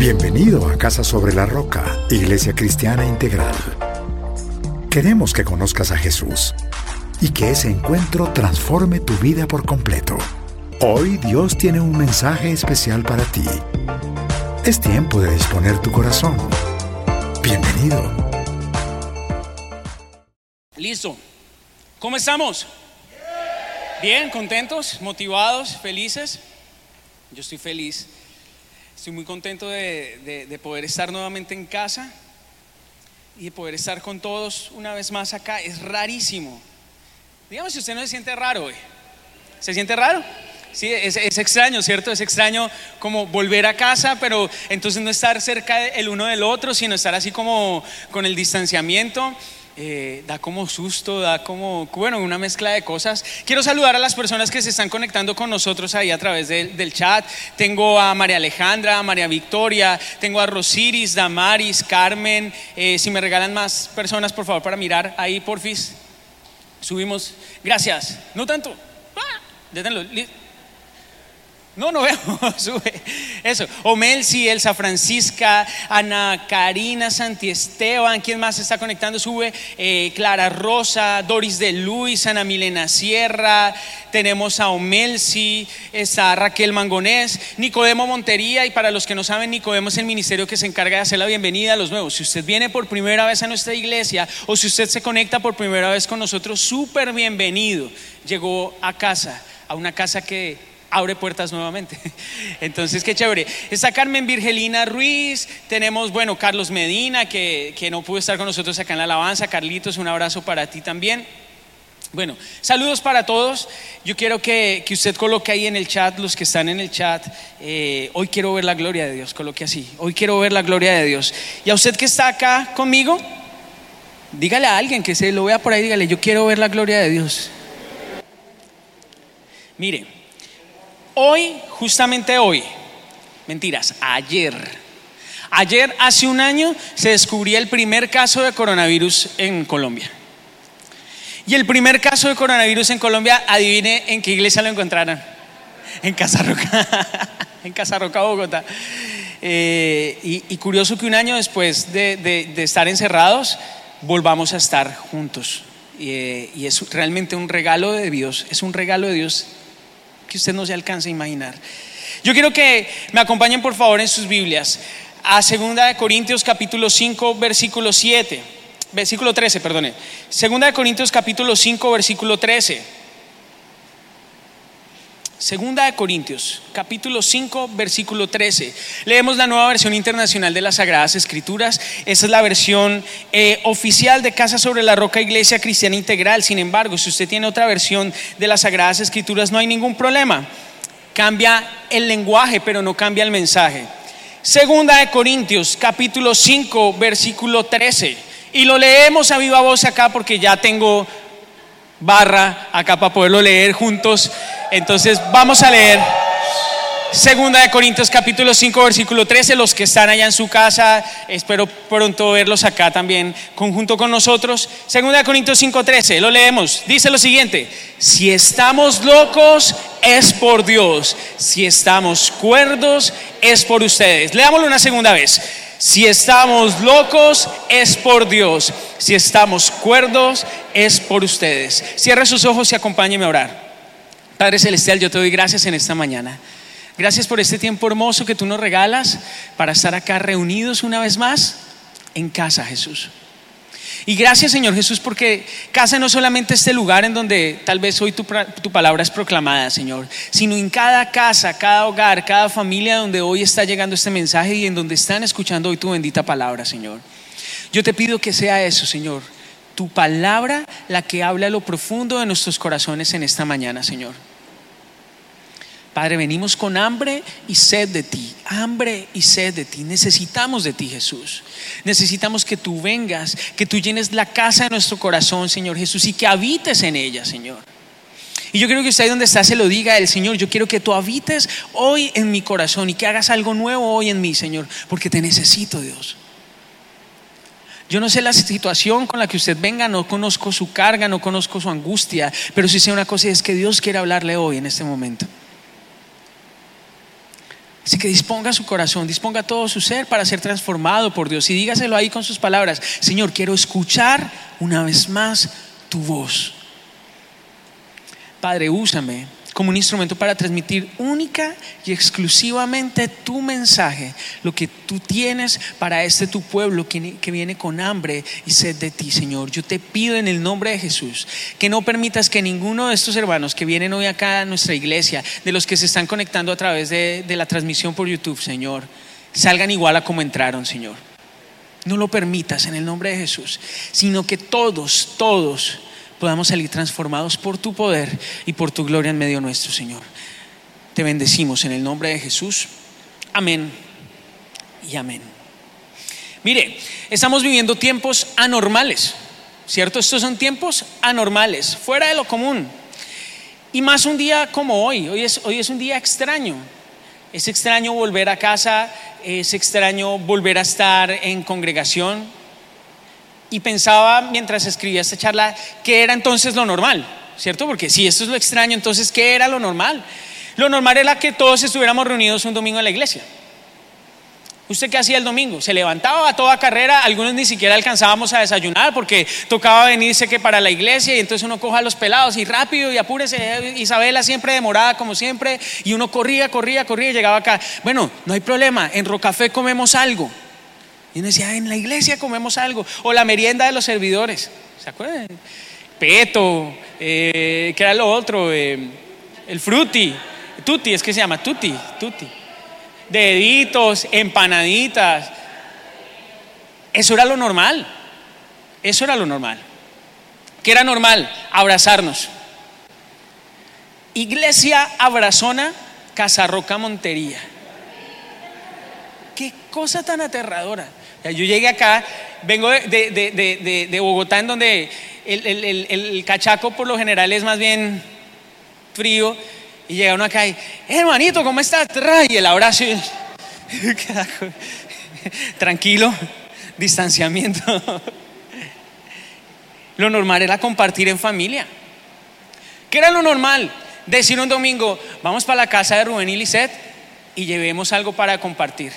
Bienvenido a Casa sobre la Roca, Iglesia Cristiana Integral. Queremos que conozcas a Jesús y que ese encuentro transforme tu vida por completo. Hoy Dios tiene un mensaje especial para ti. Es tiempo de disponer tu corazón. Bienvenido. Listo. ¿Cómo estamos? Bien, contentos, motivados, felices. Yo estoy feliz. Estoy muy contento de, de, poder estar nuevamente en casa y de poder estar con todos una vez más acá. Es rarísimo. Digamos si usted no se siente raro hoy. ¿Se siente raro? Sí, es, es, extraño, ¿cierto? Es extraño como volver a casa, pero entonces no estar cerca el uno del otro, sino estar así como con el distanciamiento. Eh, da como susto, da como, bueno, una mezcla de cosas. Quiero saludar a las personas que se están conectando con nosotros ahí a través del, chat. Tengo a María Alejandra, a María Victoria, tengo a Rosiris, Damaris, Carmen. Eh, si me regalan más personas, por favor, para mirar ahí, porfis. Subimos. Gracias. No tanto. Ah, no, no sube. Eso. Omelsi, Elsa Francisca, Ana Karina Santiesteban, ¿quién más está conectando? Sube. Eh, Clara Rosa, Doris de Luis, Ana Milena Sierra, tenemos a Omelsi, está Raquel Mangonés, Nicodemo Montería, y para los que no saben, Nicodemo es el ministerio que se encarga de hacer la bienvenida a los nuevos. Si usted viene por primera vez a nuestra iglesia o si usted se conecta por primera vez con nosotros, súper bienvenido. Llegó a casa, a una casa que abre puertas nuevamente. Entonces, qué chévere. Está Carmen Virgelina Ruiz, tenemos, bueno, Carlos Medina, que, no pudo estar con nosotros acá en la alabanza. Carlitos, un abrazo para ti también. Bueno, saludos para todos. Yo quiero que, usted coloque ahí en el chat, los que están en el chat, eh, hoy quiero ver la gloria de Dios, coloque así, hoy quiero ver la gloria de Dios. Y a usted que está acá conmigo, dígale a alguien que se lo vea por ahí, dígale, yo quiero ver la gloria de Dios. Mire, Hoy, justamente hoy, mentiras, ayer, ayer hace un año se descubría el primer caso de coronavirus en Colombia. Y el primer caso de coronavirus en Colombia, adivine en qué iglesia lo encontraron. En Casa Roca, en Casa Roca, Bogotá. Eh, y, curioso que un año después de, estar encerrados, volvamos a estar juntos. Eh, y es realmente un regalo de Dios, es un regalo de Dios que usted no se alcanza a imaginar. Yo quiero que me acompañen por favor en sus Biblias a 2 de Corintios capítulo 5 versículo 7, versículo 13, perdone. 2 de Corintios capítulo 5 versículo 13. Segunda de Corintios, capítulo 5, versículo 13. Leemos la nueva versión internacional de las Sagradas Escrituras. Esa es la versión eh, oficial de Casa sobre la Roca Iglesia Cristiana Integral. Sin embargo, si usted tiene otra versión de las Sagradas Escrituras, no hay ningún problema. Cambia el lenguaje, pero no cambia el mensaje. Segunda de Corintios, capítulo 5, versículo 13. Y lo leemos a viva voz acá porque ya tengo barra acá para poderlo leer juntos. Entonces vamos a leer Segunda de Corintios capítulo 5 versículo 13, los que están allá en su casa, espero pronto verlos acá también conjunto con nosotros. Segunda de Corintios 5 13, lo leemos. Dice lo siguiente: Si estamos locos es por Dios, si estamos cuerdos es por ustedes. Leámoslo una segunda vez. Si estamos locos es por Dios, si estamos cuerdos es por ustedes. Cierre sus ojos y acompáñeme a orar. Padre Celestial, yo te doy gracias en esta mañana. Gracias por este tiempo hermoso que tú nos regalas para estar acá reunidos una vez más en casa, Jesús. Y gracias, Señor Jesús, porque casa no solamente este lugar en donde tal vez hoy tu, tu, palabra es proclamada, Señor, sino en cada casa, cada hogar, cada familia donde hoy está llegando este mensaje y en donde están escuchando hoy tu bendita palabra, Señor. Yo te pido que sea eso, Señor, tu palabra la que habla a lo profundo de nuestros corazones en esta mañana, Señor. Padre, venimos con hambre y sed de ti, hambre y sed de ti. Necesitamos de ti, Jesús. Necesitamos que tú vengas, que tú llenes la casa de nuestro corazón, Señor Jesús, y que habites en ella, Señor. Y yo quiero que usted ahí donde está se lo diga el Señor. Yo quiero que tú habites hoy en mi corazón y que hagas algo nuevo hoy en mí, Señor, porque te necesito, Dios. Yo no sé la situación con la que usted venga, no conozco su carga, no conozco su angustia, pero sí sé una cosa y es que Dios quiere hablarle hoy en este momento. Así que disponga su corazón, disponga todo su ser para ser transformado por Dios y dígaselo ahí con sus palabras. Señor, quiero escuchar una vez más tu voz. Padre, úsame como un instrumento para transmitir única y exclusivamente tu mensaje, lo que tú tienes para este tu pueblo que, que, viene con hambre y sed de ti, Señor. Yo te pido en el nombre de Jesús que no permitas que ninguno de estos hermanos que vienen hoy acá a nuestra iglesia, de los que se están conectando a través de, de la transmisión por YouTube, Señor, salgan igual a como entraron, Señor. No lo permitas en el nombre de Jesús, sino que todos, todos, podamos salir transformados por tu poder y por tu gloria en medio nuestro, Señor. Te bendecimos en el nombre de Jesús. Amén y amén. Mire, estamos viviendo tiempos anormales, ¿cierto? Estos son tiempos anormales, fuera de lo común. Y más un día como hoy, hoy es, hoy es un día extraño. Es extraño volver a casa, es extraño volver a estar en congregación, y pensaba mientras escribía esta charla qué era entonces lo normal, ¿cierto? Porque si esto es lo extraño, entonces ¿qué era lo normal? Lo normal era que todos estuviéramos reunidos un domingo en la iglesia. ¿Usted qué hacía el domingo? Se levantaba a toda carrera, algunos ni siquiera alcanzábamos a desayunar porque tocaba venirse que para la iglesia y entonces uno coja los pelados y rápido y apúrese, Isabela siempre demorada como siempre y uno corría, corría, corría y llegaba acá. Bueno, no hay problema, en Rocafé comemos algo. Y uno decía, en la iglesia comemos algo. O la merienda de los servidores. ¿Se acuerdan? Peto, eh, ¿qué era lo otro? Eh, el fruti. Tutti, es que se llama tutti, tutti. Deditos, empanaditas. Eso era lo normal. Eso era lo normal. ¿Qué era normal? Abrazarnos. Iglesia Abrazona, Casarroca Montería. Qué cosa tan aterradora. Yo llegué acá, vengo de, Bogotá, en donde el, cachaco por lo general es más bien frío, y llega uno acá y, hermanito, ¿cómo estás? Y el abrazo, tranquilo, distanciamiento. Lo normal era compartir en familia. ¿Qué era lo normal? Decir un domingo, vamos para la casa de Rubén y Lisette y llevemos algo para compartir.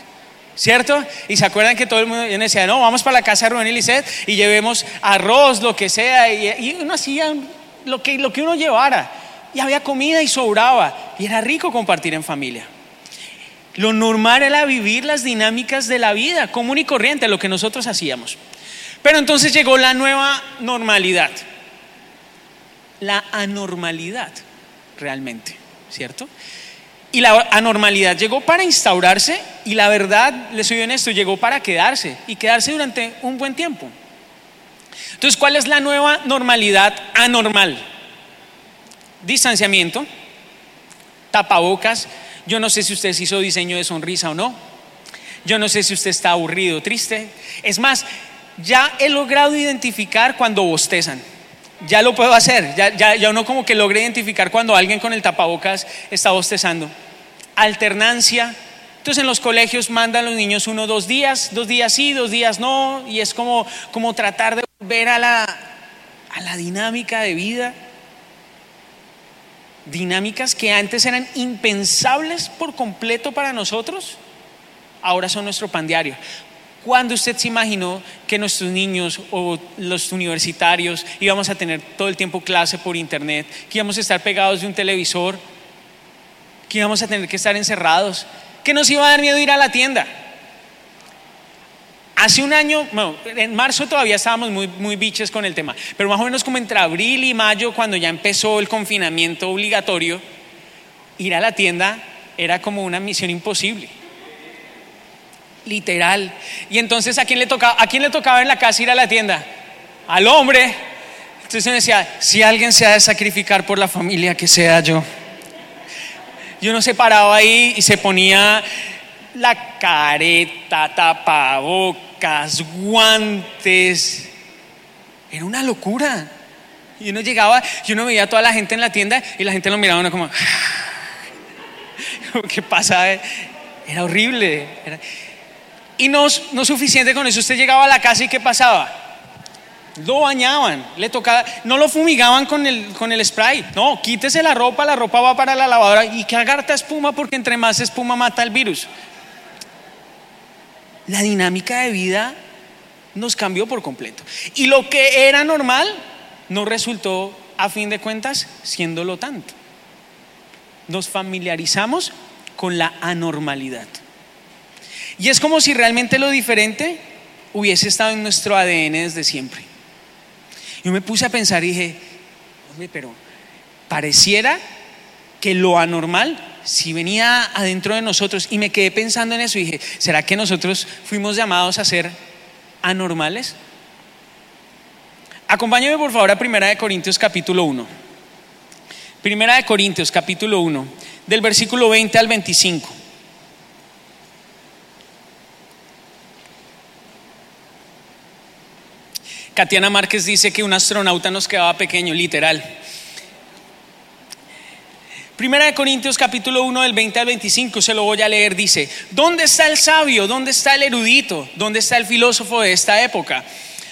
¿Cierto? Y se acuerdan que todo el mundo decía, no, vamos para la casa de Rubén y Lisset y llevemos arroz, lo que sea. Y, uno hacía lo que, lo que uno llevara. Y había comida y sobraba. Y era rico compartir en familia. Lo normal era vivir las dinámicas de la vida, común y corriente, lo que nosotros hacíamos. Pero entonces llegó la nueva normalidad. La anormalidad, realmente, ¿cierto? Y la anormalidad llegó para instaurarse y la verdad, les soy honesto, llegó para quedarse y quedarse durante un buen tiempo. Entonces, ¿cuál es la nueva normalidad anormal? Distanciamiento, tapabocas. Yo no sé si usted se hizo diseño de sonrisa o no. Yo no sé si usted está aburrido, triste. Es más, ya he logrado identificar cuando bostezan. Ya lo puedo hacer. Ya, ya, ya uno como que logra identificar cuando alguien con el tapabocas está bostezando alternancia. Entonces en los colegios mandan los niños uno, dos días, dos días sí, dos días no, y es como, como tratar de volver a la, a la dinámica de vida. Dinámicas que antes eran impensables por completo para nosotros, ahora son nuestro pan diario. ¿Cuándo usted se imaginó que nuestros niños o los universitarios íbamos a tener todo el tiempo clase por internet, que íbamos a estar pegados de un televisor? que íbamos a tener que estar encerrados, que nos iba a dar miedo ir a la tienda. Hace un año, en marzo todavía estábamos muy, muy biches con el tema, pero más o menos como entre abril y mayo, cuando ya empezó el confinamiento obligatorio, ir a la tienda era como una misión imposible. Literal. Y entonces, ¿a quién le tocaba, a quién le tocaba en la casa ir a la tienda? Al hombre. Entonces me decía, si alguien se ha de sacrificar por la familia, que sea yo. Y uno se paraba ahí y se ponía la careta, tapabocas, guantes. Era una locura. Y uno llegaba y uno veía a toda la gente en la tienda y la gente lo miraba uno como, ¿qué pasa? Era horrible. Y no, no suficiente con eso. Usted llegaba a la casa y ¿qué pasaba? lo bañaban, le tocaba, no lo fumigaban con el, con el spray, no, quítese la ropa, la ropa va para la lavadora y que agarta espuma porque entre más espuma mata el virus. La dinámica de vida nos cambió por completo. Y lo que era normal no resultó, a fin de cuentas, siéndolo tanto. Nos familiarizamos con la anormalidad. Y es como si realmente lo diferente hubiese estado en nuestro ADN desde siempre. Yo me puse a pensar y dije, pero pareciera que lo anormal si venía adentro de nosotros y me quedé pensando en eso y dije, ¿será que nosotros fuimos llamados a ser anormales? Acompáñame por favor a Primera de Corintios capítulo 1. Primera de Corintios capítulo 1, del versículo 20 al 25. Katiana Márquez dice que un astronauta nos quedaba pequeño, literal. Primera de Corintios capítulo 1 del 20 al 25, se lo voy a leer, dice, ¿dónde está el sabio? ¿Dónde está el erudito? ¿Dónde está el filósofo de esta época?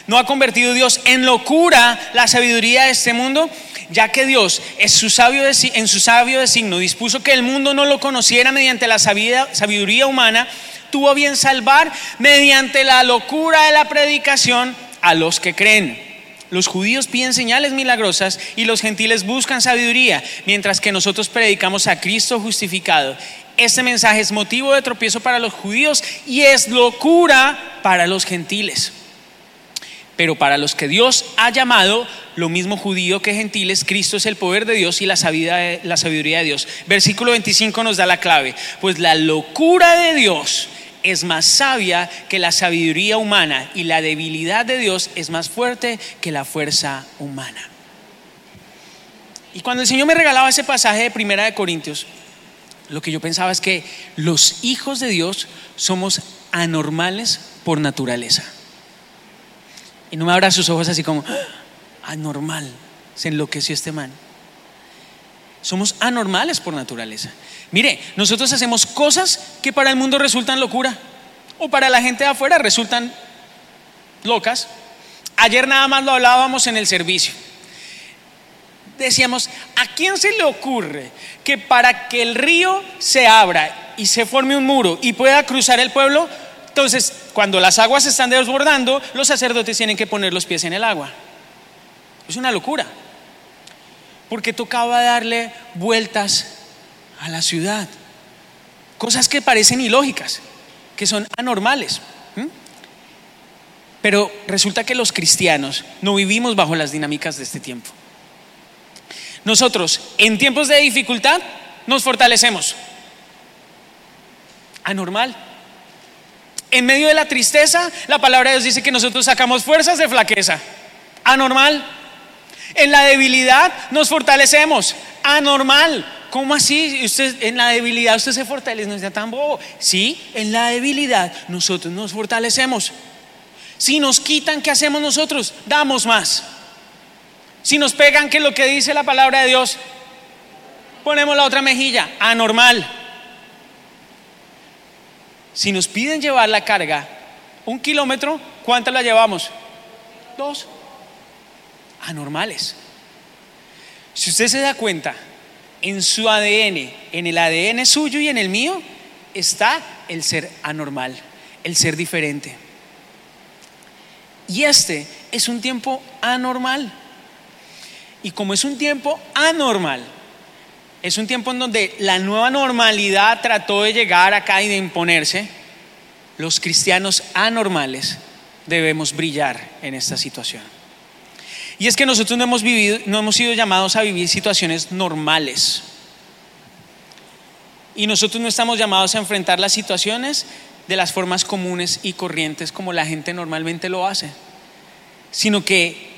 ¿No ha convertido Dios en locura la sabiduría de este mundo? Ya que Dios es su sabio en su sabio designo dispuso que el mundo no lo conociera mediante la sabiduría humana, tuvo bien salvar mediante la locura de la predicación a los que creen. Los judíos piden señales milagrosas y los gentiles buscan sabiduría, mientras que nosotros predicamos a Cristo justificado. Este mensaje es motivo de tropiezo para los judíos y es locura para los gentiles. Pero para los que Dios ha llamado, lo mismo judío que gentiles, Cristo es el poder de Dios y la sabiduría, de Dios. Versículo 25 nos da la clave. Pues la locura de Dios es más sabia que la sabiduría humana y la debilidad de Dios es más fuerte que la fuerza humana. Y cuando el Señor me regalaba ese pasaje de Primera de Corintios, lo que yo pensaba es que los hijos de Dios somos anormales por naturaleza. Y no me abra sus ojos así como, ah, anormal, se enloqueció este man. Somos anormales por naturaleza. Mire, nosotros hacemos cosas que para el mundo resultan locura o para la gente de afuera resultan locas. Ayer nada más lo hablábamos en el servicio. Decíamos, ¿a quién se le ocurre que para que el río se abra y se forme un muro y pueda cruzar el pueblo, entonces cuando las aguas se están desbordando, los sacerdotes tienen que poner los pies en el agua? Es una locura porque tocaba darle vueltas a la ciudad. Cosas que parecen ilógicas, que son anormales. Pero resulta que los cristianos no vivimos bajo las dinámicas de este tiempo. Nosotros, en tiempos de dificultad, nos fortalecemos. Anormal. En medio de la tristeza, la palabra de Dios dice que nosotros sacamos fuerzas de flaqueza. Anormal. En la debilidad nos fortalecemos. Anormal. ¿Cómo así? En la debilidad usted se fortalece, no está tan bobo. Sí, en la debilidad nosotros nos fortalecemos. Si nos quitan, ¿qué hacemos nosotros? Damos más. Si nos pegan, ¿qué es lo que dice la palabra de Dios? Ponemos la otra mejilla. Anormal. Si nos piden llevar la carga un kilómetro, ¿cuántas la llevamos? Dos anormales. Si usted se da cuenta, en su ADN, en el ADN suyo y en el mío, está el ser anormal, el ser diferente. Y este es un tiempo anormal. Y como es un tiempo anormal, es un tiempo en donde la nueva normalidad trató de llegar acá y de imponerse, los cristianos anormales debemos brillar en esta situación. Y es que nosotros no hemos vivido, no hemos sido llamados a vivir situaciones normales. Y nosotros no estamos llamados a enfrentar las situaciones de las formas comunes y corrientes como la gente normalmente lo hace, sino que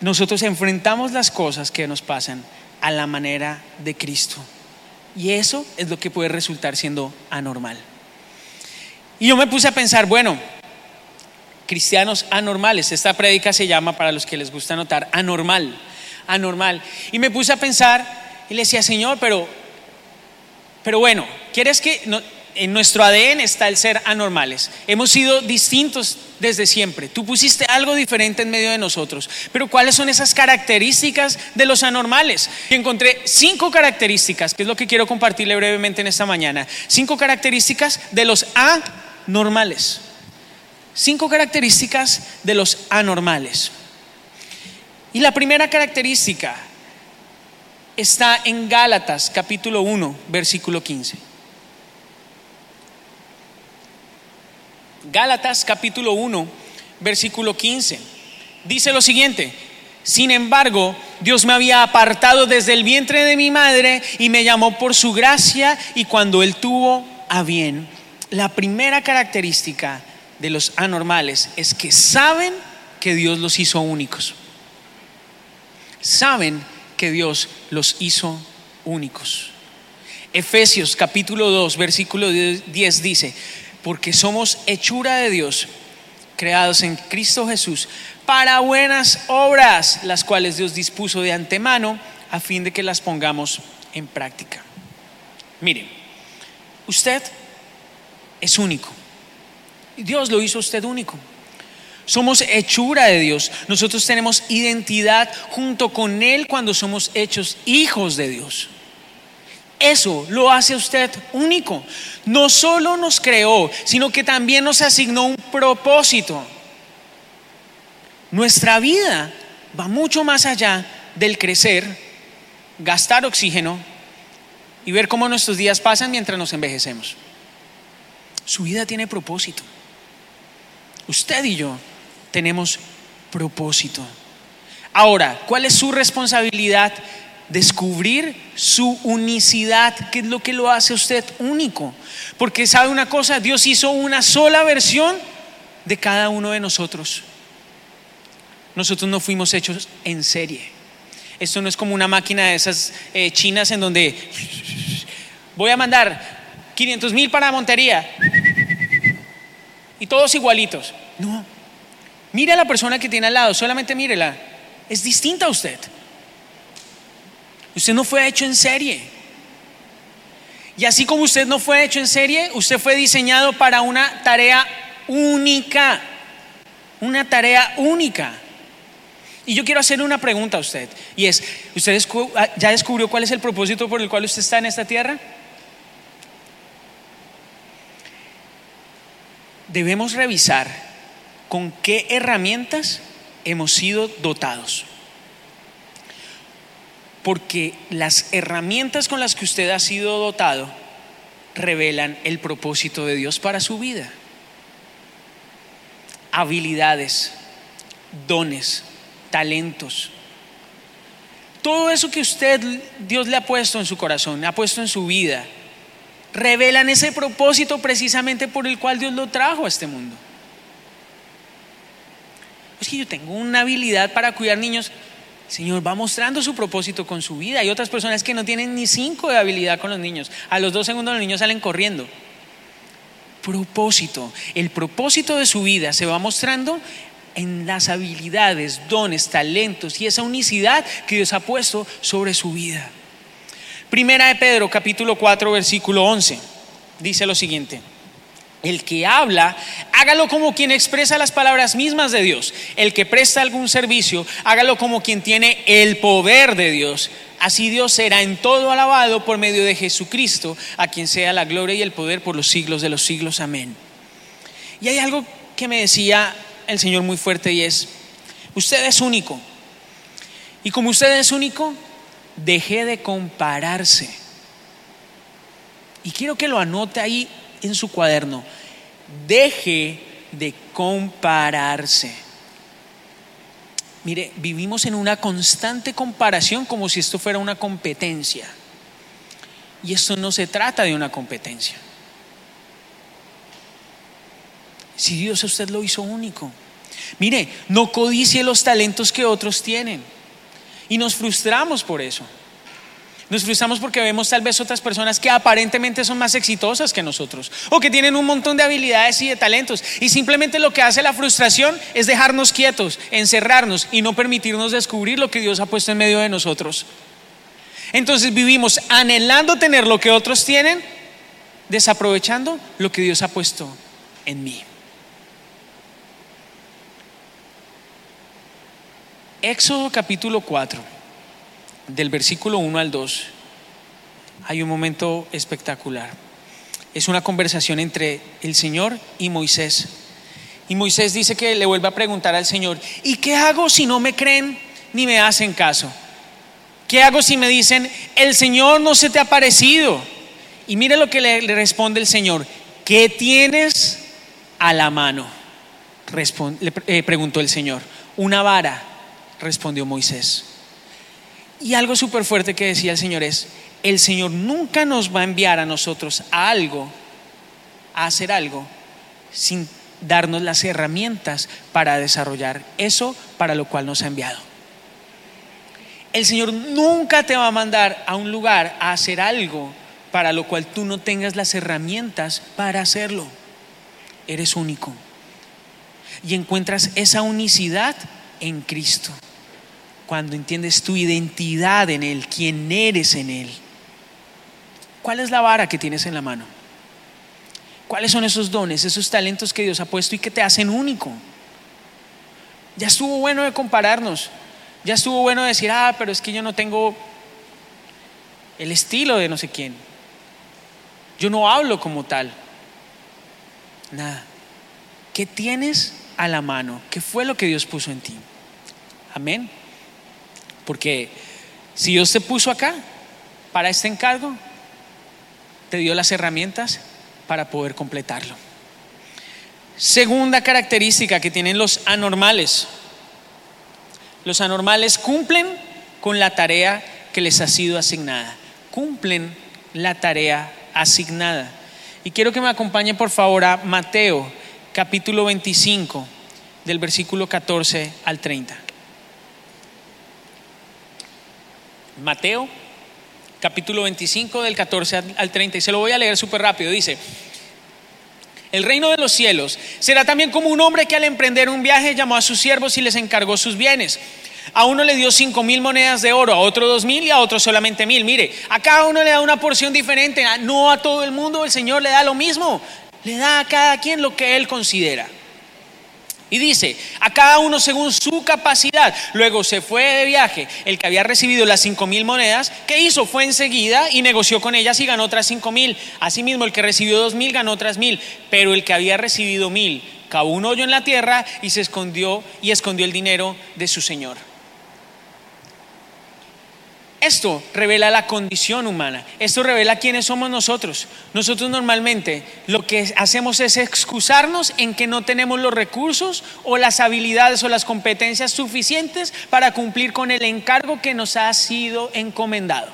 nosotros enfrentamos las cosas que nos pasan a la manera de Cristo. Y eso es lo que puede resultar siendo anormal. Y yo me puse a pensar, bueno, cristianos anormales. Esta prédica se llama, para los que les gusta notar, anormal, anormal. Y me puse a pensar y le decía, Señor, pero, pero bueno, ¿quieres que, en nuestro ADN está el ser anormales. Hemos sido distintos desde siempre. Tú pusiste algo diferente en medio de nosotros. Pero ¿cuáles son esas características de los anormales? Y encontré cinco características, que es lo que quiero compartirle brevemente en esta mañana. Cinco características de los anormales. Cinco características de los anormales. Y la primera característica está en Gálatas capítulo 1, versículo 15. Gálatas capítulo 1, versículo 15. Dice lo siguiente, sin embargo, Dios me había apartado desde el vientre de mi madre y me llamó por su gracia y cuando Él tuvo a bien. La primera característica de los anormales es que saben que Dios los hizo únicos. Saben que Dios los hizo únicos. Efesios capítulo 2, versículo 10 dice, porque somos hechura de Dios, creados en Cristo Jesús, para buenas obras, las cuales Dios dispuso de antemano a fin de que las pongamos en práctica. Mire, usted es único. Dios lo hizo usted único. Somos hechura de Dios. Nosotros tenemos identidad junto con Él cuando somos hechos hijos de Dios. Eso lo hace usted único. No solo nos creó, sino que también nos asignó un propósito. Nuestra vida va mucho más allá del crecer, gastar oxígeno y ver cómo nuestros días pasan mientras nos envejecemos. Su vida tiene propósito. Usted y yo tenemos propósito. Ahora, ¿cuál es su responsabilidad descubrir su unicidad, que es lo que lo hace usted único. Porque sabe una cosa, Dios hizo una sola versión de cada uno de nosotros. Nosotros no fuimos hechos en serie. Esto no es como una máquina de esas eh, chinas en donde voy a mandar 500 mil para Montería y todos igualitos. No. Mire a la persona que tiene al lado, solamente mírela. Es distinta a usted. Usted no fue hecho en serie. Y así como usted no fue hecho en serie, usted fue diseñado para una tarea única. Una tarea única. Y yo quiero hacerle una pregunta a usted. Y es, ¿usted ah, ya descubrió cuál es el propósito por el cual usted está en esta tierra? Debemos revisar con qué herramientas hemos sido dotados porque las herramientas con las que usted ha sido dotado revelan el propósito de Dios para su vida. Habilidades, dones, talentos. Todo eso que usted, Dios le ha puesto en su corazón, ha puesto en su vida, revelan ese propósito precisamente por el cual Dios lo trajo a este mundo. Es que yo tengo una habilidad para cuidar niños. Señor va mostrando su propósito con su vida. Hay otras personas que no tienen ni cinco de habilidad con los niños. A los dos segundos los niños salen corriendo. Propósito. El propósito de su vida se va mostrando en las habilidades, dones, talentos y esa unicidad que Dios ha puesto sobre su vida. Primera de Pedro, capítulo 4, versículo 11. Dice lo siguiente. El que habla, hágalo como quien expresa las palabras mismas de Dios. El que presta algún servicio, hágalo como quien tiene el poder de Dios. Así Dios será en todo alabado por medio de Jesucristo, a quien sea la gloria y el poder por los siglos de los siglos. Amén. Y hay algo que me decía el Señor muy fuerte y es, usted es único. Y como usted es único, deje de compararse. Y quiero que lo anote ahí en su cuaderno, deje de compararse. Mire, vivimos en una constante comparación como si esto fuera una competencia. Y esto no se trata de una competencia. Si Dios a usted lo hizo único. Mire, no codicie los talentos que otros tienen. Y nos frustramos por eso. Nos frustramos porque vemos tal vez otras personas que aparentemente son más exitosas que nosotros o que tienen un montón de habilidades y de talentos. Y simplemente lo que hace la frustración es dejarnos quietos, encerrarnos y no permitirnos descubrir lo que Dios ha puesto en medio de nosotros. Entonces vivimos anhelando tener lo que otros tienen, desaprovechando lo que Dios ha puesto en mí. Éxodo capítulo 4, del versículo 1 al 2, hay un momento espectacular. Es una conversación entre el Señor y Moisés. Y Moisés dice que le vuelve a preguntar al Señor, ¿y qué hago si no me creen ni me hacen caso? ¿Qué hago si me dicen, el Señor no se te ha parecido? Y mire lo que le, responde el Señor, ¿qué tienes a la mano? le eh, preguntó el Señor, una vara, respondió Moisés. Y algo súper fuerte que decía el Señor es, el Señor nunca nos va a enviar a nosotros a algo, a hacer algo, sin darnos las herramientas para desarrollar eso para lo cual nos ha enviado. El Señor nunca te va a mandar a un lugar a hacer algo para lo cual tú no tengas las herramientas para hacerlo. Eres único. Y encuentras esa unicidad en Cristo. Cuando entiendes tu identidad en Él, quién eres en Él. ¿Cuál es la vara que tienes en la mano? ¿Cuáles son esos dones, esos talentos que Dios ha puesto y que te hacen único? Ya estuvo bueno de compararnos. Ya estuvo bueno de decir, ah, pero es que yo no tengo el estilo de no sé quién. Yo no hablo como tal. Nada. ¿Qué tienes a la mano? ¿Qué fue lo que Dios puso en ti? Amén. Porque si Dios te puso acá para este encargo, te dio las herramientas para poder completarlo. Segunda característica que tienen los anormales. Los anormales cumplen con la tarea que les ha sido asignada. Cumplen la tarea asignada. Y quiero que me acompañen por favor a Mateo capítulo 25 del versículo 14 al 30. Mateo capítulo 25 del 14 al 30 y se lo voy a leer súper rápido. Dice, el reino de los cielos será también como un hombre que al emprender un viaje llamó a sus siervos y les encargó sus bienes. A uno le dio cinco mil monedas de oro, a otro dos mil y a otro solamente mil. Mire, a cada uno le da una porción diferente, no a todo el mundo el Señor le da lo mismo, le da a cada quien lo que Él considera. Y dice, a cada uno según su capacidad. Luego se fue de viaje. El que había recibido las cinco mil monedas, ¿qué hizo? Fue enseguida y negoció con ellas y ganó otras cinco mil. Asimismo, el que recibió dos mil ganó otras mil. Pero el que había recibido mil cavó un hoyo en la tierra y se escondió y escondió el dinero de su señor. Esto revela la condición humana, esto revela quiénes somos nosotros. Nosotros normalmente lo que hacemos es excusarnos en que no tenemos los recursos o las habilidades o las competencias suficientes para cumplir con el encargo que nos ha sido encomendado.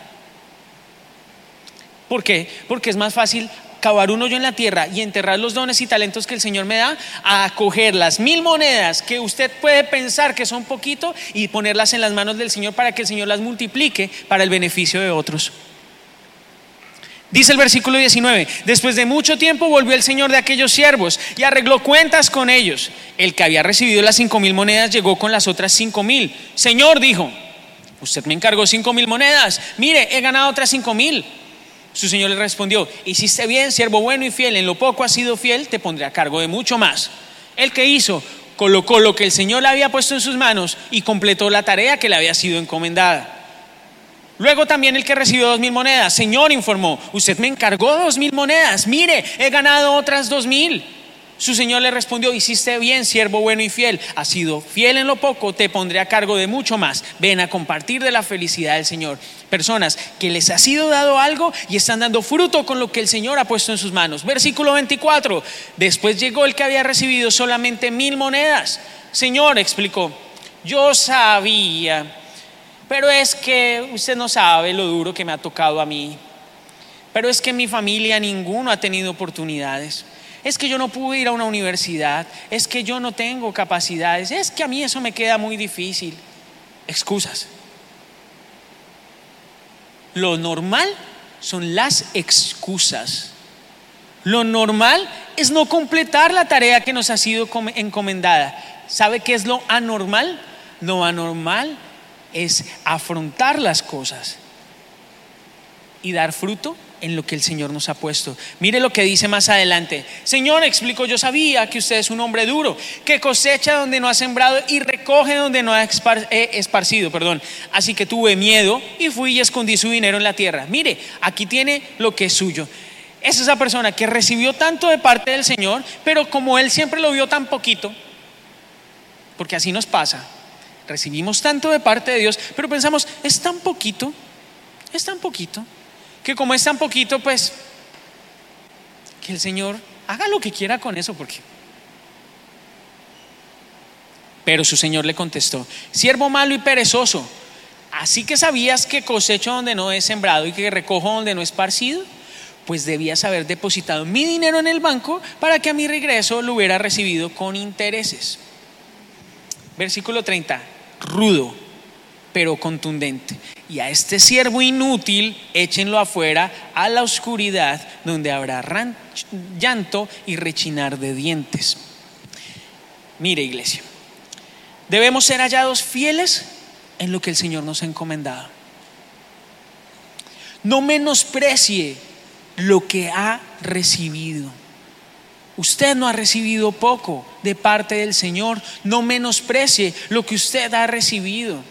¿Por qué? Porque es más fácil cavar un hoyo en la tierra y enterrar los dones y talentos que el Señor me da, a coger las mil monedas que usted puede pensar que son poquito y ponerlas en las manos del Señor para que el Señor las multiplique para el beneficio de otros. Dice el versículo 19, después de mucho tiempo volvió el Señor de aquellos siervos y arregló cuentas con ellos. El que había recibido las cinco mil monedas llegó con las otras cinco mil. Señor dijo, usted me encargó cinco mil monedas, mire, he ganado otras cinco mil. Su señor le respondió, hiciste bien, siervo bueno y fiel, en lo poco has sido fiel, te pondré a cargo de mucho más. El que hizo, colocó lo que el Señor le había puesto en sus manos y completó la tarea que le había sido encomendada. Luego también el que recibió dos mil monedas, Señor informó, usted me encargó dos mil monedas, mire, he ganado otras dos mil. Su señor le respondió, hiciste bien, siervo bueno y fiel, has sido fiel en lo poco, te pondré a cargo de mucho más. Ven a compartir de la felicidad del Señor. Personas que les ha sido dado algo y están dando fruto con lo que el Señor ha puesto en sus manos. Versículo 24, después llegó el que había recibido solamente mil monedas. Señor, explicó, yo sabía, pero es que usted no sabe lo duro que me ha tocado a mí. Pero es que en mi familia ninguno ha tenido oportunidades es que yo no pude ir a una universidad, es que yo no tengo capacidades, es que a mí eso me queda muy difícil. Excusas. Lo normal son las excusas. Lo normal es no completar la tarea que nos ha sido encomendada. ¿Sabe qué es lo anormal? Lo anormal es afrontar las cosas y dar fruto en lo que el Señor nos ha puesto. Mire lo que dice más adelante. Señor, explico, yo sabía que usted es un hombre duro, que cosecha donde no ha sembrado y recoge donde no ha eh, esparcido, perdón. Así que tuve miedo y fui y escondí su dinero en la tierra. Mire, aquí tiene lo que es suyo. Es esa persona que recibió tanto de parte del Señor, pero como él siempre lo vio tan poquito, porque así nos pasa, recibimos tanto de parte de Dios, pero pensamos, es tan poquito, es tan poquito que como es tan poquito, pues que el Señor haga lo que quiera con eso, porque... Pero su Señor le contestó, siervo malo y perezoso, así que sabías que cosecho donde no he sembrado y que recojo donde no he esparcido, pues debías haber depositado mi dinero en el banco para que a mi regreso lo hubiera recibido con intereses. Versículo 30, rudo, pero contundente y a este siervo inútil échenlo afuera a la oscuridad donde habrá llanto y rechinar de dientes. Mire iglesia, debemos ser hallados fieles en lo que el Señor nos ha encomendado. No menosprecie lo que ha recibido. Usted no ha recibido poco de parte del Señor. No menosprecie lo que usted ha recibido.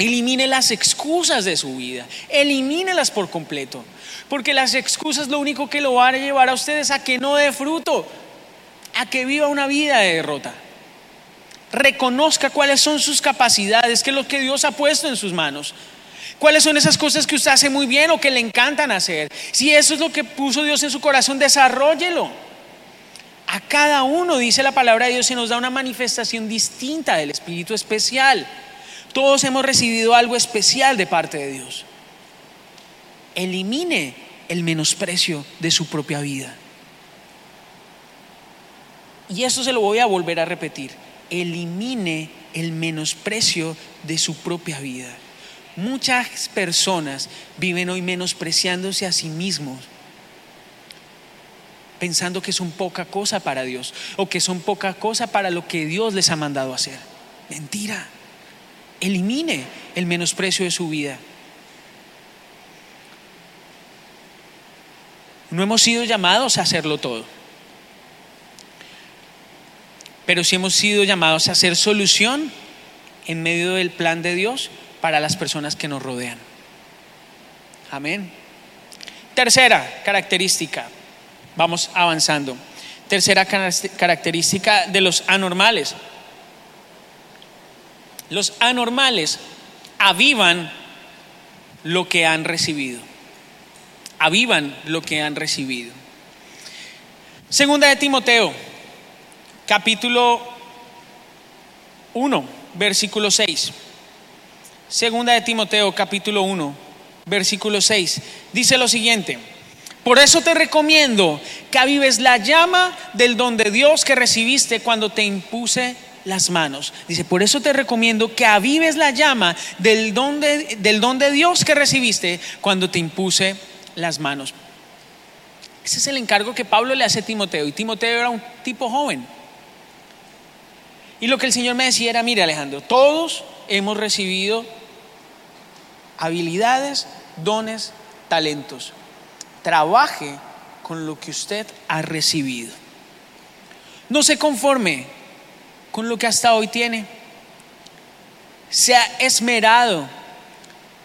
Elimine las excusas de su vida, elimínelas por completo, porque las excusas lo único que lo van a llevar a ustedes a que no dé fruto, a que viva una vida de derrota. Reconozca cuáles son sus capacidades, qué es lo que Dios ha puesto en sus manos. ¿Cuáles son esas cosas que usted hace muy bien o que le encantan hacer? Si eso es lo que puso Dios en su corazón, desarrollelo. A cada uno, dice la palabra de Dios, se nos da una manifestación distinta del Espíritu especial. Todos hemos recibido algo especial de parte de Dios. Elimine el menosprecio de su propia vida. Y eso se lo voy a volver a repetir. Elimine el menosprecio de su propia vida. Muchas personas viven hoy menospreciándose a sí mismos, pensando que son poca cosa para Dios o que son poca cosa para lo que Dios les ha mandado hacer. Mentira elimine el menosprecio de su vida. No hemos sido llamados a hacerlo todo, pero sí hemos sido llamados a hacer solución en medio del plan de Dios para las personas que nos rodean. Amén. Tercera característica, vamos avanzando. Tercera característica de los anormales. Los anormales avivan lo que han recibido. Avivan lo que han recibido. Segunda de Timoteo, capítulo 1, versículo 6. Segunda de Timoteo, capítulo 1, versículo 6. Dice lo siguiente. Por eso te recomiendo que avives la llama del don de Dios que recibiste cuando te impuse las manos. Dice, por eso te recomiendo que avives la llama del don de, del don de Dios que recibiste cuando te impuse las manos. Ese es el encargo que Pablo le hace a Timoteo. Y Timoteo era un tipo joven. Y lo que el Señor me decía era, mire Alejandro, todos hemos recibido habilidades, dones, talentos. Trabaje con lo que usted ha recibido. No se conforme con lo que hasta hoy tiene. Se ha esmerado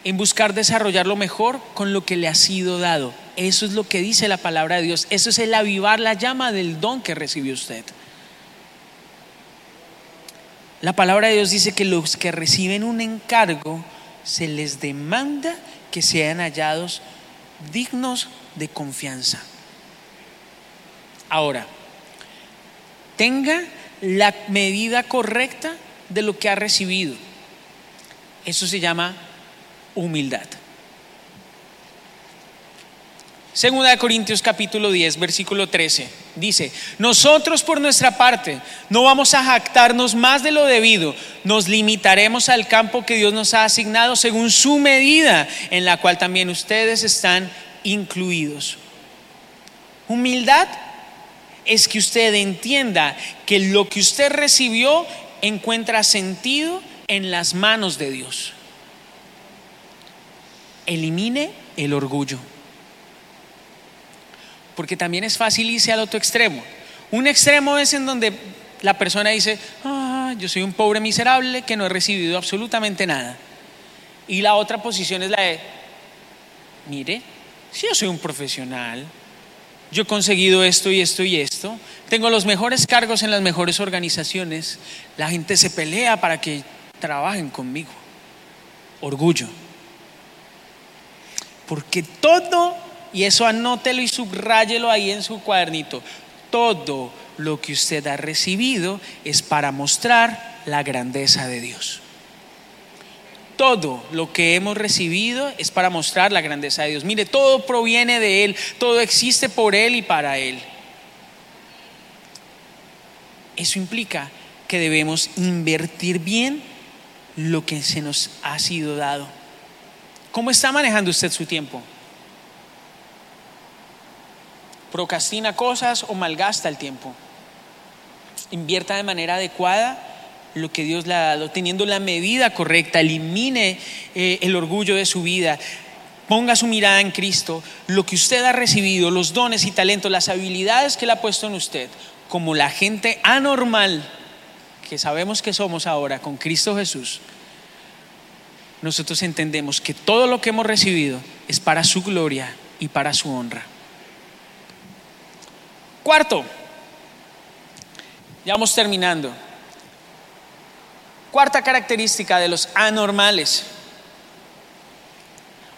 en buscar desarrollar lo mejor con lo que le ha sido dado. Eso es lo que dice la palabra de Dios. Eso es el avivar la llama del don que recibió usted. La palabra de Dios dice que los que reciben un encargo se les demanda que sean hallados dignos de confianza. Ahora, tenga la medida correcta de lo que ha recibido. Eso se llama humildad. Segunda de Corintios capítulo 10, versículo 13. Dice, nosotros por nuestra parte no vamos a jactarnos más de lo debido, nos limitaremos al campo que Dios nos ha asignado según su medida, en la cual también ustedes están incluidos. Humildad es que usted entienda que lo que usted recibió encuentra sentido en las manos de Dios. Elimine el orgullo. porque también es fácil irse al otro extremo. Un extremo es en donde la persona dice, ah, yo soy un pobre miserable que no he recibido absolutamente nada. Y la otra posición es la de, mire, si yo soy un profesional, yo he conseguido esto y esto y esto, tengo los mejores cargos en las mejores organizaciones, la gente se pelea para que trabajen conmigo. Orgullo. Porque todo, y eso anótelo y subráyelo ahí en su cuadernito, todo lo que usted ha recibido es para mostrar la grandeza de Dios. Todo lo que hemos recibido es para mostrar la grandeza de Dios. Mire, todo proviene de Él, todo existe por Él y para Él. Eso implica que debemos invertir bien lo que se nos ha sido dado. ¿Cómo está manejando usted su tiempo? ¿Procrastina cosas o malgasta el tiempo? Invierta de manera adecuada lo que Dios le ha dado, teniendo la medida correcta, elimine eh, el orgullo de su vida, ponga su mirada en Cristo, lo que usted ha recibido, los dones y talentos, las habilidades que Él ha puesto en usted, como la gente anormal que sabemos que somos ahora con Cristo Jesús, nosotros entendemos que todo lo que hemos recibido es para su gloria y para su honra. Cuarto, ya vamos terminando. Cuarta característica de los anormales.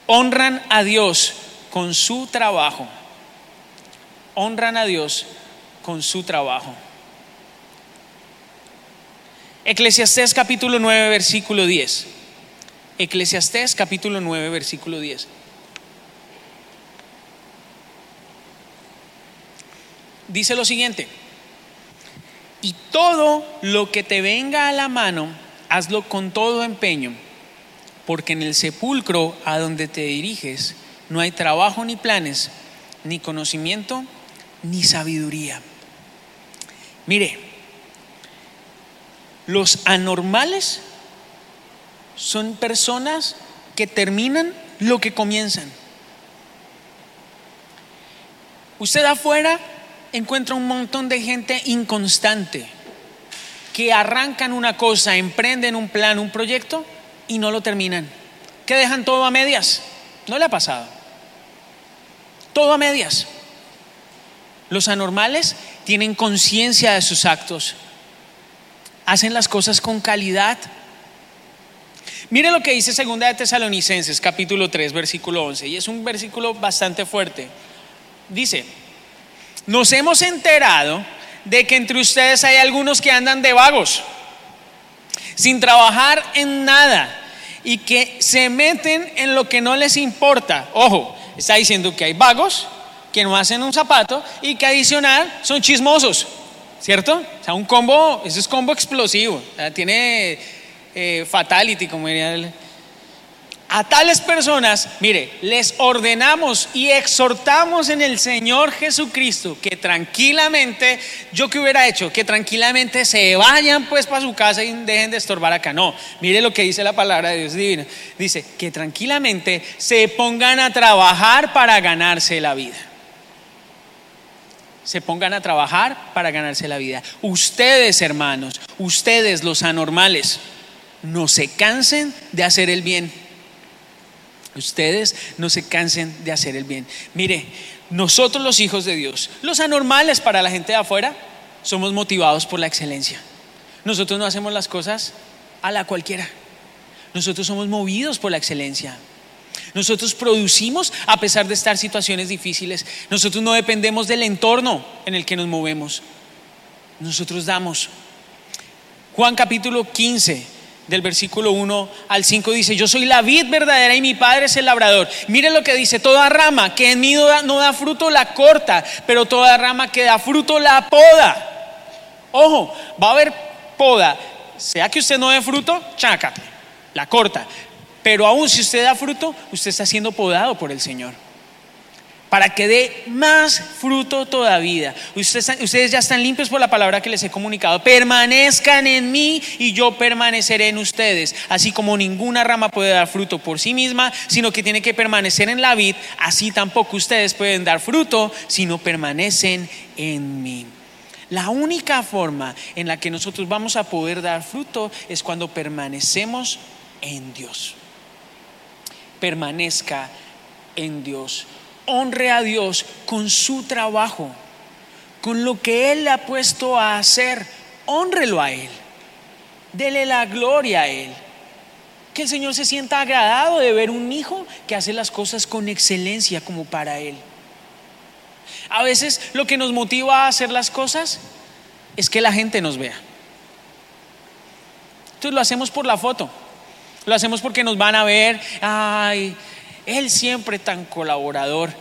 Honran a Dios con su trabajo. Honran a Dios con su trabajo. Eclesiastés capítulo 9, versículo 10. Eclesiastés capítulo 9, versículo 10. Dice lo siguiente, y todo lo que te venga a la mano, hazlo con todo empeño, porque en el sepulcro a donde te diriges no hay trabajo ni planes, ni conocimiento, ni sabiduría. Mire, los anormales son personas que terminan lo que comienzan. Usted afuera encuentra un montón de gente inconstante que arrancan una cosa, emprenden un plan, un proyecto y no lo terminan. Que dejan todo a medias. ¿No le ha pasado? Todo a medias. Los anormales tienen conciencia de sus actos. Hacen las cosas con calidad, Mire lo que dice Segunda de Tesalonicenses, capítulo 3, versículo 11, y es un versículo bastante fuerte. Dice, nos hemos enterado de que entre ustedes hay algunos que andan de vagos, sin trabajar en nada, y que se meten en lo que no les importa. Ojo, está diciendo que hay vagos que no hacen un zapato y que adicional son chismosos, ¿cierto? O sea, un combo, ese es combo explosivo, tiene eh, fatality, como diría él. A tales personas, mire, les ordenamos y exhortamos en el Señor Jesucristo que tranquilamente, yo que hubiera hecho, que tranquilamente se vayan pues para su casa y dejen de estorbar acá. No, mire lo que dice la palabra de Dios divina. Dice que tranquilamente se pongan a trabajar para ganarse la vida. Se pongan a trabajar para ganarse la vida. Ustedes, hermanos, ustedes los anormales no se cansen de hacer el bien. Ustedes no se cansen de hacer el bien. Mire, nosotros los hijos de Dios, los anormales para la gente de afuera, somos motivados por la excelencia. Nosotros no hacemos las cosas a la cualquiera. Nosotros somos movidos por la excelencia. Nosotros producimos a pesar de estar situaciones difíciles. Nosotros no dependemos del entorno en el que nos movemos. Nosotros damos. Juan capítulo 15, del versículo 1 al 5 dice, yo soy la vid verdadera y mi padre es el labrador. Mire lo que dice, toda rama que en mí no da, fruto la corta, pero toda rama que da fruto la poda. Ojo, va a haber poda, sea que usted no dé fruto, chácate, la corta. Pero aún si usted da fruto, usted está siendo podado por el Señor. Para que dé más fruto todavía. Ustedes, ya están limpios por la palabra que les he comunicado. Permanezcan en mí y yo permaneceré en ustedes. Así como ninguna rama puede dar fruto por sí misma, sino que tiene que permanecer en la vid, así tampoco ustedes pueden dar fruto si no permanecen en mí. La única forma en la que nosotros vamos a poder dar fruto es cuando permanecemos en Dios. Permanezca en Dios honre a Dios con su trabajo, con lo que Él le ha puesto a hacer, honrelo a Él, dele la gloria a Él. Que el Señor se sienta agradado de ver un hijo que hace las cosas con excelencia como para Él. A veces lo que nos motiva a hacer las cosas es que la gente nos vea. Entonces lo hacemos por la foto, lo hacemos porque nos van a ver, ay, él siempre tan colaborador,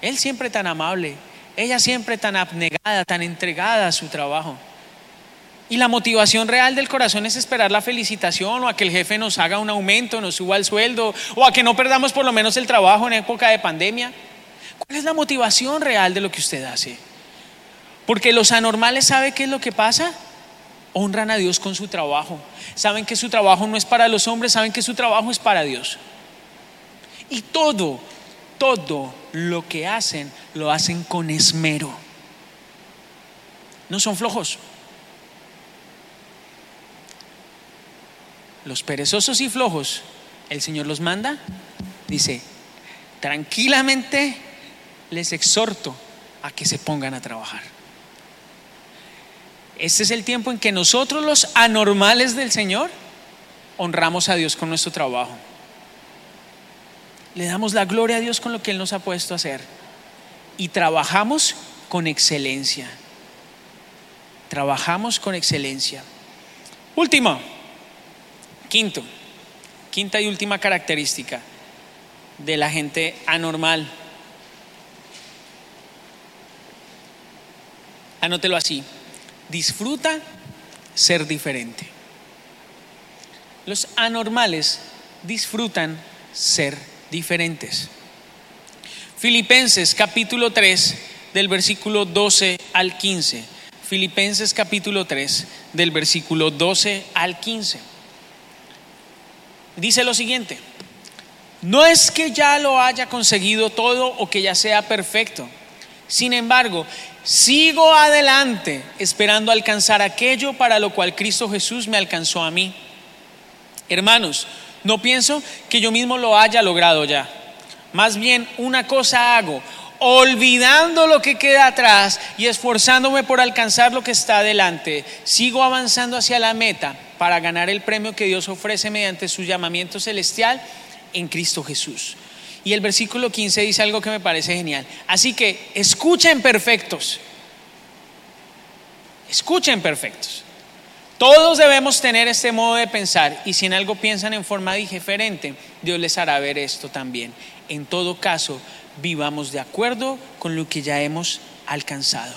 Él siempre tan amable, ella siempre tan abnegada, tan entregada a su trabajo. Y la motivación real del corazón es esperar la felicitación o a que el jefe nos haga un aumento, nos suba el sueldo o a que no perdamos por lo menos el trabajo en época de pandemia. ¿Cuál es la motivación real de lo que usted hace? Porque los anormales saben qué es lo que pasa. Honran a Dios con su trabajo. Saben que su trabajo no es para los hombres, saben que su trabajo es para Dios. Y todo, todo lo que hacen, lo hacen con esmero. No son flojos. Los perezosos y flojos, el Señor los manda, dice, tranquilamente les exhorto a que se pongan a trabajar. Este es el tiempo en que nosotros los anormales del Señor honramos a Dios con nuestro trabajo. Le damos la gloria a Dios con lo que Él nos ha puesto a hacer. Y trabajamos con excelencia. Trabajamos con excelencia. Último, quinto, quinta y última característica de la gente anormal. Anótelo así. Disfruta ser diferente. Los anormales disfrutan ser diferentes diferentes. Filipenses capítulo 3 del versículo 12 al 15. Filipenses capítulo 3 del versículo 12 al 15. Dice lo siguiente, no es que ya lo haya conseguido todo o que ya sea perfecto. Sin embargo, sigo adelante esperando alcanzar aquello para lo cual Cristo Jesús me alcanzó a mí. Hermanos, no pienso que yo mismo lo haya logrado ya. Más bien una cosa hago, olvidando lo que queda atrás y esforzándome por alcanzar lo que está adelante. Sigo avanzando hacia la meta para ganar el premio que Dios ofrece mediante su llamamiento celestial en Cristo Jesús. Y el versículo 15 dice algo que me parece genial. Así que escuchen perfectos. Escuchen perfectos. Todos debemos tener este modo de pensar y si en algo piensan en forma diferente, Dios les hará ver esto también. En todo caso, vivamos de acuerdo con lo que ya hemos alcanzado.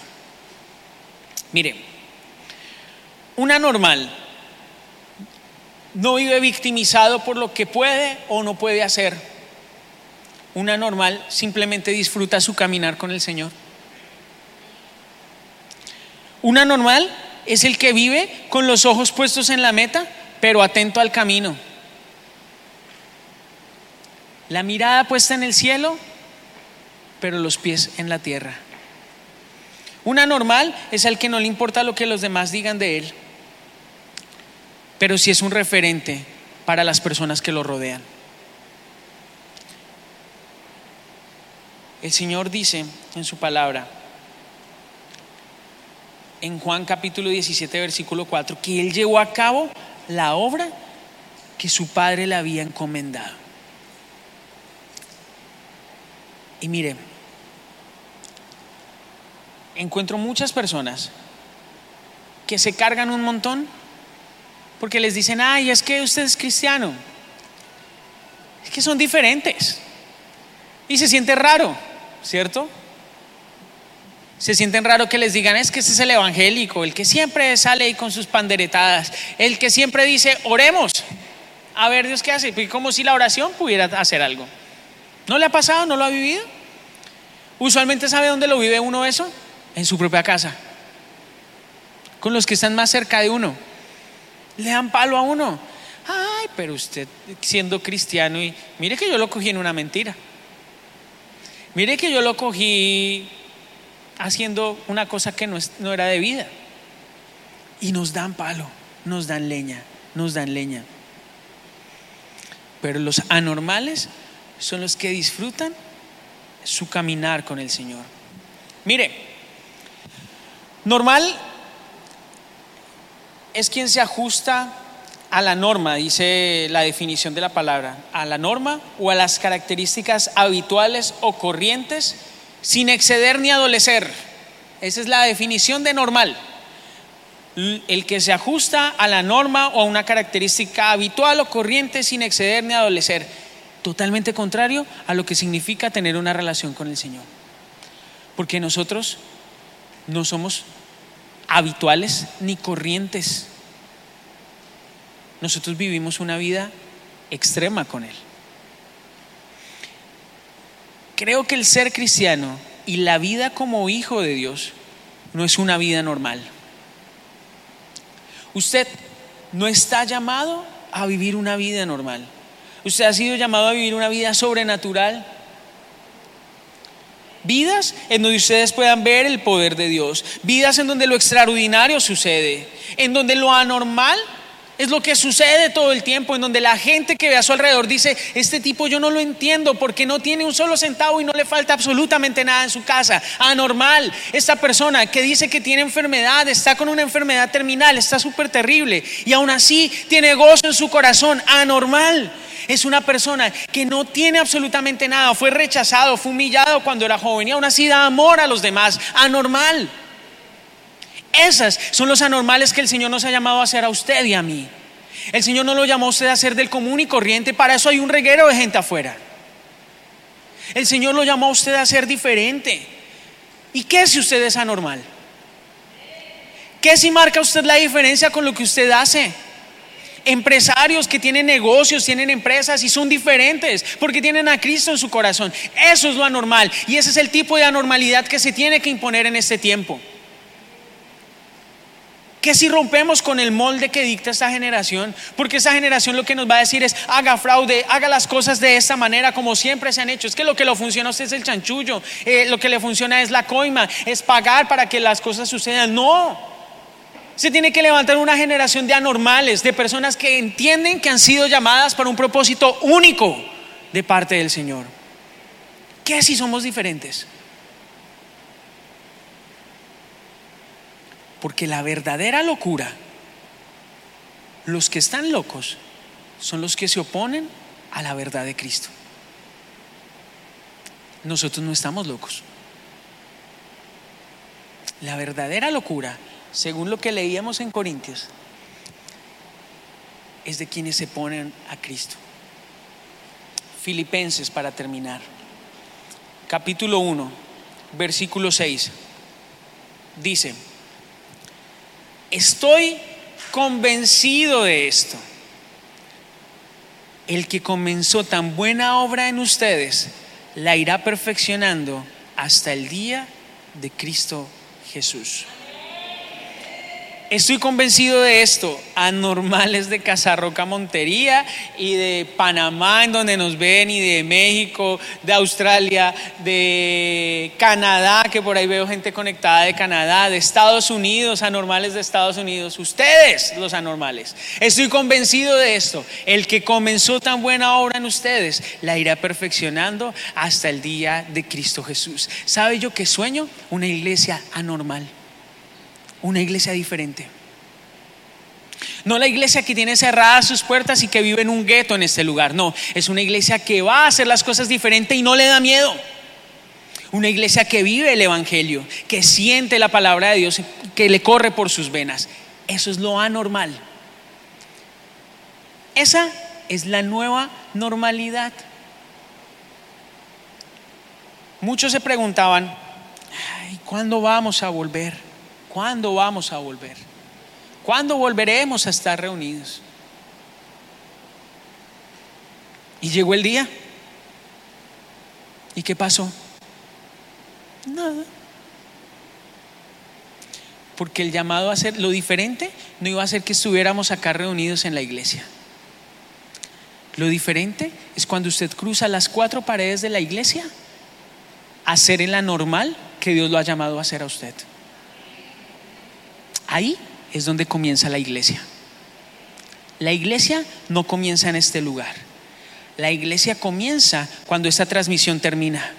Mire, una normal no vive victimizado por lo que puede o no puede hacer. Una normal simplemente disfruta su caminar con el Señor. Una normal es el que vive con los ojos puestos en la meta, pero atento al camino. La mirada puesta en el cielo, pero los pies en la tierra. Una normal es el que no le importa lo que los demás digan de él, pero sí es un referente para las personas que lo rodean. El Señor dice en su palabra, en Juan capítulo 17, versículo 4, que él llevó a cabo la obra que su padre le había encomendado. Y mire, encuentro muchas personas que se cargan un montón porque les dicen, ay, es que usted es cristiano. Es que son diferentes. Y se siente raro, ¿cierto? Se sienten raro que les digan, es que ese es el evangélico, el que siempre sale ahí con sus panderetadas, el que siempre dice, oremos, a ver Dios qué hace, como si la oración pudiera hacer algo. ¿No le ha pasado? ¿No lo ha vivido? Usualmente sabe dónde lo vive uno eso? En su propia casa. Con los que están más cerca de uno. Le dan palo a uno. Ay, pero usted siendo cristiano y mire que yo lo cogí en una mentira. Mire que yo lo cogí haciendo una cosa que no, no era debida. Y nos dan palo, nos dan leña, nos dan leña. Pero los anormales son los que disfrutan su caminar con el Señor. Mire, normal es quien se ajusta a la norma, dice la definición de la palabra, a la norma o a las características habituales o corrientes sin exceder ni adolecer. Esa es la definición de normal. El que se ajusta a la norma o a una característica habitual o corriente sin exceder ni adolecer. Totalmente contrario a lo que significa tener una relación con el Señor. Porque nosotros no somos habituales ni corrientes. Nosotros vivimos una vida extrema con Él. Creo que el ser cristiano y la vida como hijo de Dios no es una vida normal. Usted no está llamado a vivir una vida normal. Usted ha sido llamado a vivir una vida sobrenatural. Vidas en donde ustedes puedan ver el poder de Dios. Vidas en donde lo extraordinario sucede. En donde lo anormal es lo que sucede todo el tiempo, en donde la gente que ve a su alrededor dice, este tipo yo no lo entiendo porque no tiene un solo centavo y no le falta absolutamente nada en su casa. Anormal, esta persona que dice que tiene enfermedad, está con una enfermedad terminal, está súper terrible y aún así tiene gozo en su corazón. Anormal. Es una persona que no tiene absolutamente nada, fue rechazado, fue humillado cuando era joven y aún así da amor a los demás. Anormal. Esas son los anormales que el Señor nos ha llamado a hacer a usted y a mí. El Señor no lo llamó a usted a ser del común y corriente, para eso hay un reguero de gente afuera. El Señor lo llamó a usted a ser diferente. ¿Y qué si usted es anormal? ¿Qué si marca usted la diferencia con lo que usted hace? Empresarios que tienen negocios, tienen empresas y son diferentes porque tienen a Cristo en su corazón. Eso es lo anormal y ese es el tipo de anormalidad que se tiene que imponer en este tiempo. ¿Qué si rompemos con el molde que dicta esta generación? Porque esa generación lo que nos va a decir es, haga fraude, haga las cosas de esta manera como siempre se han hecho. Es que lo que lo funciona a usted es el chanchullo, eh, lo que le funciona es la coima, es pagar para que las cosas sucedan. No. Se tiene que levantar una generación de anormales, de personas que entienden que han sido llamadas para un propósito único de parte del Señor. ¿Qué si somos diferentes? Porque la verdadera locura, los que están locos, son los que se oponen a la verdad de Cristo. Nosotros no estamos locos. La verdadera locura, según lo que leíamos en Corintios, es de quienes se ponen a Cristo. Filipenses para terminar. Capítulo 1, versículo 6. Dice, Estoy convencido de esto. El que comenzó tan buena obra en ustedes, la irá perfeccionando hasta el día de Cristo Jesús. Estoy convencido de esto, anormales de Casarroca Montería y de Panamá en donde nos ven y de México, de Australia, de Canadá, que por ahí veo gente conectada de Canadá, de Estados Unidos, anormales de Estados Unidos, ustedes los anormales. Estoy convencido de esto, el que comenzó tan buena obra en ustedes la irá perfeccionando hasta el día de Cristo Jesús. ¿Sabe yo qué sueño? Una iglesia anormal una iglesia diferente. No la iglesia que tiene cerradas sus puertas y que vive en un gueto en este lugar. No, es una iglesia que va a hacer las cosas diferentes y no le da miedo. Una iglesia que vive el Evangelio, que siente la palabra de Dios, que le corre por sus venas. Eso es lo anormal. Esa es la nueva normalidad. Muchos se preguntaban, ¿cuándo vamos a volver? ¿Cuándo vamos a volver? ¿Cuándo volveremos a estar reunidos? Y llegó el día. ¿Y qué pasó? Nada. Porque el llamado a hacer lo diferente no iba a ser que estuviéramos acá reunidos en la iglesia. Lo diferente es cuando usted cruza las cuatro paredes de la iglesia hacer en la normal que Dios lo ha llamado a hacer a usted. Ahí es donde comienza la iglesia. La iglesia no comienza en este lugar. La iglesia comienza cuando esta transmisión termina.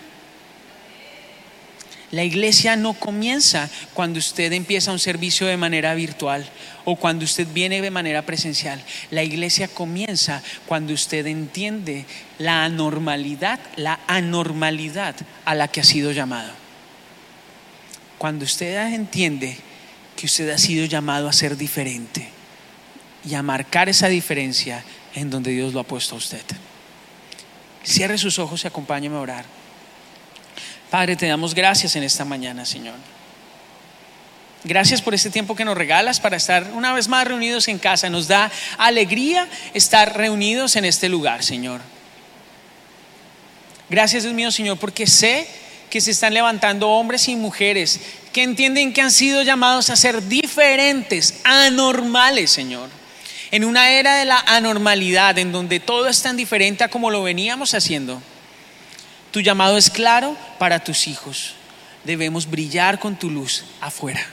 La iglesia no comienza cuando usted empieza un servicio de manera virtual o cuando usted viene de manera presencial. La iglesia comienza cuando usted entiende la anormalidad, la anormalidad a la que ha sido llamado. Cuando usted entiende que usted ha sido llamado a ser diferente y a marcar esa diferencia en donde Dios lo ha puesto a usted. Cierre sus ojos y acompáñeme a orar. Padre, te damos gracias en esta mañana, Señor. Gracias por este tiempo que nos regalas para estar una vez más reunidos en casa. Nos da alegría estar reunidos en este lugar, Señor. Gracias, Dios mío, Señor, porque sé que se están levantando hombres y mujeres que entienden que han sido llamados a ser diferentes, anormales, Señor. En una era de la anormalidad, en donde todo es tan diferente a como lo veníamos haciendo, tu llamado es claro para tus hijos. Debemos brillar con tu luz afuera.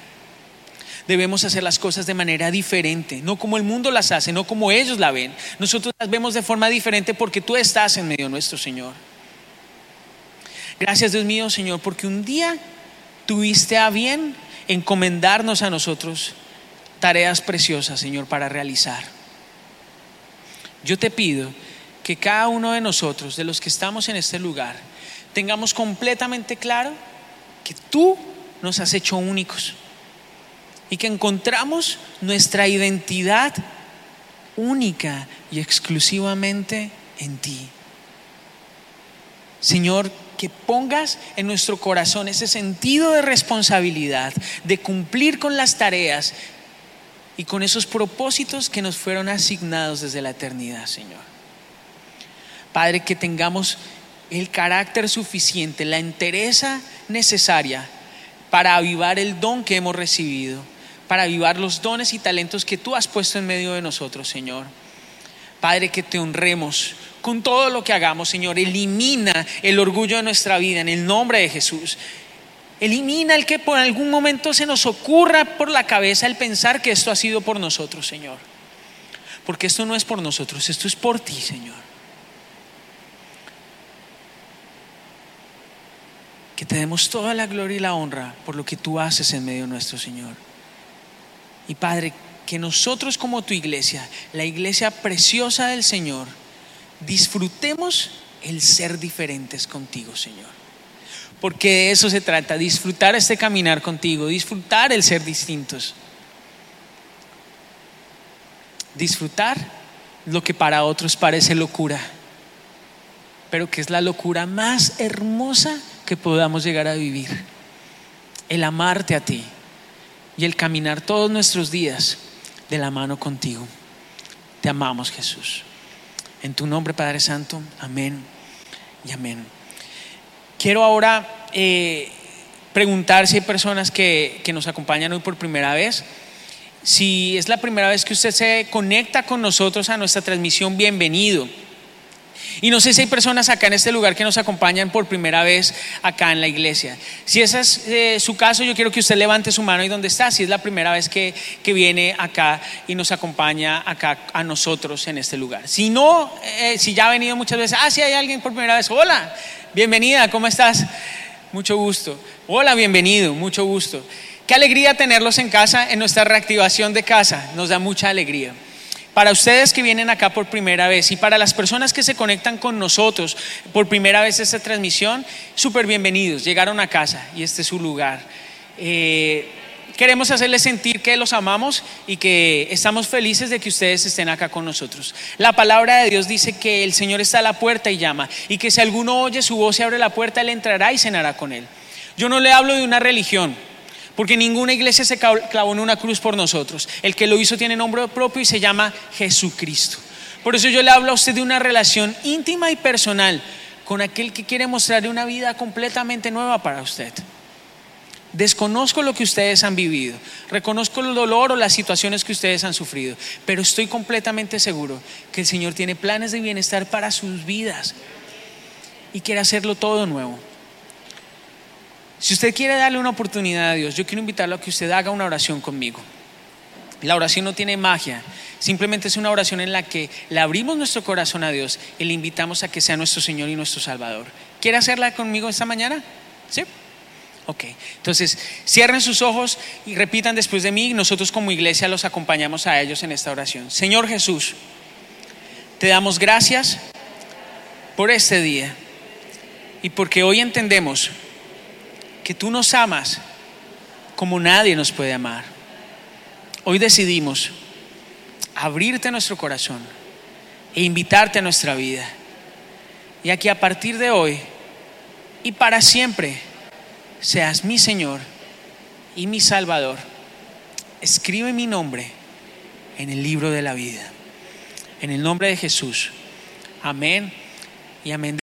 Debemos hacer las cosas de manera diferente, no como el mundo las hace, no como ellos la ven. Nosotros las vemos de forma diferente porque tú estás en medio nuestro, Señor. Gracias, Dios mío, Señor, porque un día tuviste a bien encomendarnos a nosotros tareas preciosas, Señor, para realizar. Yo te pido que cada uno de nosotros, de los que estamos en este lugar, tengamos completamente claro que tú nos has hecho únicos y que encontramos nuestra identidad única y exclusivamente en ti. Señor, que pongas en nuestro corazón ese sentido de responsabilidad, de cumplir con las tareas y con esos propósitos que nos fueron asignados desde la eternidad, Señor. Padre, que tengamos el carácter suficiente, la entereza necesaria para avivar el don que hemos recibido, para avivar los dones y talentos que tú has puesto en medio de nosotros, Señor. Padre, que te honremos con todo lo que hagamos, Señor. Elimina el orgullo de nuestra vida en el nombre de Jesús. Elimina el que por algún momento se nos ocurra por la cabeza el pensar que esto ha sido por nosotros, Señor. Porque esto no es por nosotros, esto es por ti, Señor. Que te demos toda la gloria y la honra por lo que tú haces en medio nuestro, Señor. Y Padre, que nosotros como tu iglesia, la iglesia preciosa del Señor, disfrutemos el ser diferentes contigo, Señor. Porque de eso se trata, disfrutar este caminar contigo, disfrutar el ser distintos. Disfrutar lo que para otros parece locura, pero que es la locura más hermosa que podamos llegar a vivir. El amarte a ti y el caminar todos nuestros días de la mano contigo. Te amamos, Jesús. En tu nombre, Padre Santo, amén y amén. Quiero ahora eh, preguntar si hay personas que, que nos acompañan hoy por primera vez. Si es la primera vez que usted se conecta con nosotros a nuestra transmisión, bienvenido. Y no sé si hay personas acá en este lugar que nos acompañan por primera vez acá en la iglesia. Si ese es eh, su caso, yo quiero que usted levante su mano ahí donde está, si es la primera vez que, que viene acá y nos acompaña acá a nosotros en este lugar. Si no, eh, si ya ha venido muchas veces, ah, si hay alguien por primera vez, hola, bienvenida, ¿cómo estás? Mucho gusto. Hola, bienvenido, mucho gusto. Qué alegría tenerlos en casa, en nuestra reactivación de casa, nos da mucha alegría. Para ustedes que vienen acá por primera vez y para las personas que se conectan con nosotros por primera vez a esta transmisión, súper bienvenidos. Llegaron a casa y este es su lugar. Eh, queremos hacerles sentir que los amamos y que estamos felices de que ustedes estén acá con nosotros. La palabra de Dios dice que el Señor está a la puerta y llama y que si alguno oye su voz y abre la puerta, Él entrará y cenará con Él. Yo no le hablo de una religión. Porque ninguna iglesia se clavó en una cruz por nosotros. El que lo hizo tiene nombre propio y se llama Jesucristo. Por eso yo le hablo a usted de una relación íntima y personal con aquel que quiere mostrarle una vida completamente nueva para usted. Desconozco lo que ustedes han vivido, reconozco el dolor o las situaciones que ustedes han sufrido, pero estoy completamente seguro que el Señor tiene planes de bienestar para sus vidas y quiere hacerlo todo nuevo. Si usted quiere darle una oportunidad a Dios, yo quiero invitarlo a que usted haga una oración conmigo. La oración no tiene magia, simplemente es una oración en la que le abrimos nuestro corazón a Dios y le invitamos a que sea nuestro Señor y nuestro Salvador. ¿Quiere hacerla conmigo esta mañana? ¿Sí? Ok, entonces cierren sus ojos y repitan después de mí. Nosotros como iglesia los acompañamos a ellos en esta oración. Señor Jesús, te damos gracias por este día y porque hoy entendemos que tú nos amas como nadie nos puede amar. Hoy decidimos abrirte nuestro corazón e invitarte a nuestra vida. Y aquí a partir de hoy y para siempre seas mi Señor y mi Salvador. Escribe mi nombre en el libro de la vida. En el nombre de Jesús. Amén y amén.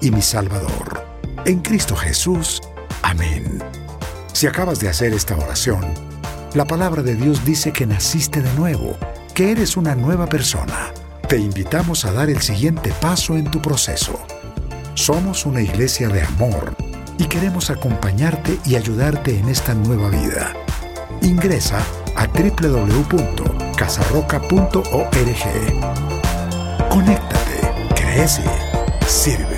y mi Salvador. En Cristo Jesús. Amén. Si acabas de hacer esta oración, la palabra de Dios dice que naciste de nuevo, que eres una nueva persona. Te invitamos a dar el siguiente paso en tu proceso. Somos una iglesia de amor y queremos acompañarte y ayudarte en esta nueva vida. Ingresa a www.casarroca.org. Conéctate, crece, sirve.